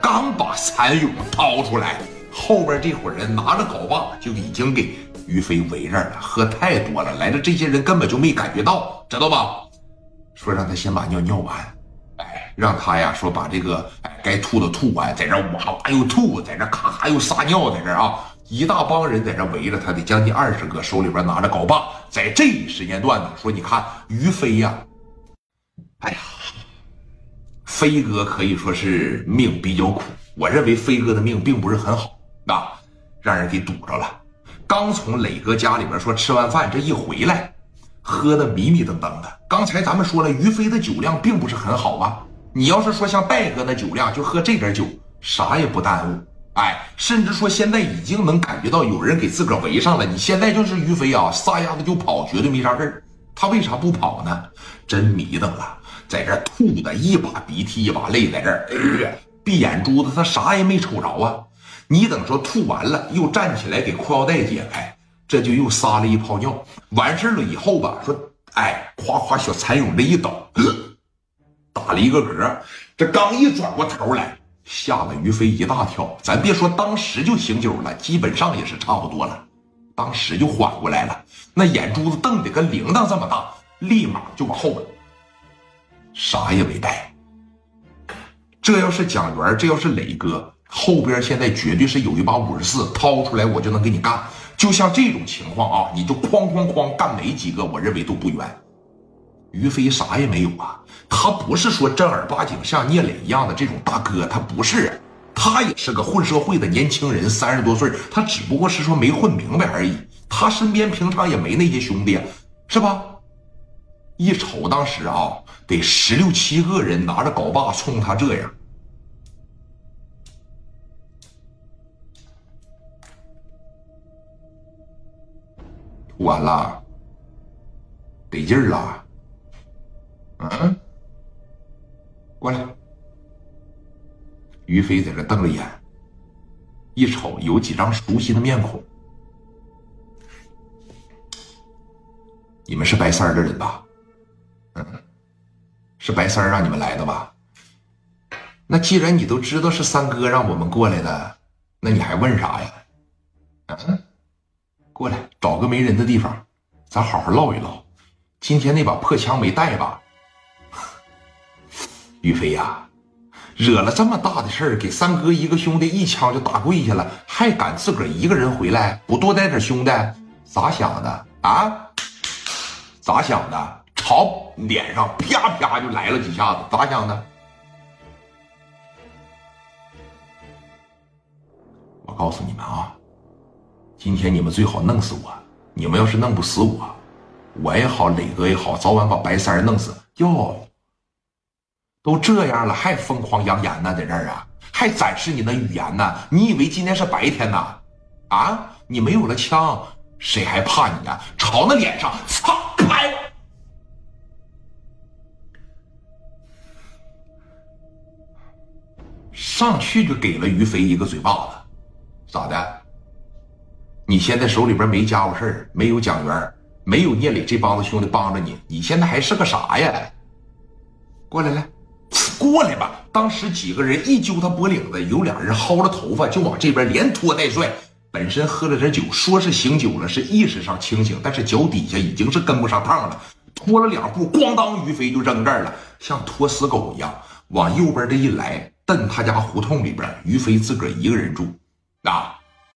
刚把蚕蛹掏出来，后边这伙人拿着镐把就已经给于飞围着了。喝太多了，来的这些人根本就没感觉到，知道吧？说让他先把尿尿完，哎，让他呀说把这个哎该吐的吐完，在这哇哇又吐，在这咔咔又撒尿，在这啊，一大帮人在这围着他，得将近二十个，手里边拿着镐把，在这一时间段呢，说你看于飞呀，哎呀。飞哥可以说是命比较苦，我认为飞哥的命并不是很好啊，让人给堵着了。刚从磊哥家里边说吃完饭，这一回来，喝的迷迷瞪瞪的。刚才咱们说了，于飞的酒量并不是很好啊。你要是说像戴哥那酒量，就喝这点酒，啥也不耽误。哎，甚至说现在已经能感觉到有人给自个儿围上了。你现在就是于飞啊，撒丫子就跑，绝对没啥事儿。他为啥不跑呢？真迷瞪了。在这吐的一把鼻涕一把泪，在这儿闭眼珠子，他啥也没瞅着啊！你等说吐完了，又站起来给裤腰带解开，这就又撒了一泡尿。完事了以后吧，说哎，夸夸小蚕蛹这一倒，打了一个嗝。这刚一转过头来，吓了于飞一大跳。咱别说当时就醒酒了，基本上也是差不多了，当时就缓过来了。那眼珠子瞪的跟铃铛这么大，立马就往后。啥也没带。这要是蒋元，这要是磊哥，后边现在绝对是有一把五十四，掏出来我就能给你干。就像这种情况啊，你就哐哐哐干没几个，我认为都不冤。于飞啥也没有啊，他不是说正儿八经像聂磊一样的这种大哥，他不是，他也是个混社会的年轻人，三十多岁，他只不过是说没混明白而已。他身边平常也没那些兄弟，是吧？一瞅当时啊。得十六七个人拿着镐把冲他这样，完了，得劲儿了，嗯，过来。于飞在这瞪着眼，一瞅有几张熟悉的面孔，你们是白三儿的人吧？嗯。是白三儿让你们来的吧？那既然你都知道是三哥让我们过来的，那你还问啥呀？嗯，过来找个没人的地方，咱好好唠一唠。今天那把破枪没带吧？于飞呀，惹了这么大的事儿，给三哥一个兄弟一枪就打跪下了，还敢自个儿一个人回来，不多带点兄弟？咋想的啊？咋想的？朝脸上啪啪就来了几下子，咋想的？我告诉你们啊，今天你们最好弄死我。你们要是弄不死我，我也好，磊哥也好，早晚把白三弄死。哟，都这样了，还疯狂扬言呢，在这儿啊，还展示你的语言呢？你以为今天是白天呢？啊，你没有了枪，谁还怕你呀？朝那脸上，操，开！上去就给了于飞一个嘴巴子，咋的？你现在手里边没家伙事儿，没有蒋元，没有聂磊这帮子兄弟帮着你，你现在还是个啥呀？过来来，过来吧！当时几个人一揪他脖领子，有俩人薅着头发就往这边连拖带拽。本身喝了点酒，说是醒酒了，是意识上清醒，但是脚底下已经是跟不上趟了。拖了两步，咣当，于飞就扔这儿了，像拖死狗一样往右边这一来。奔他家胡同里边，于飞自个儿一个人住，啊。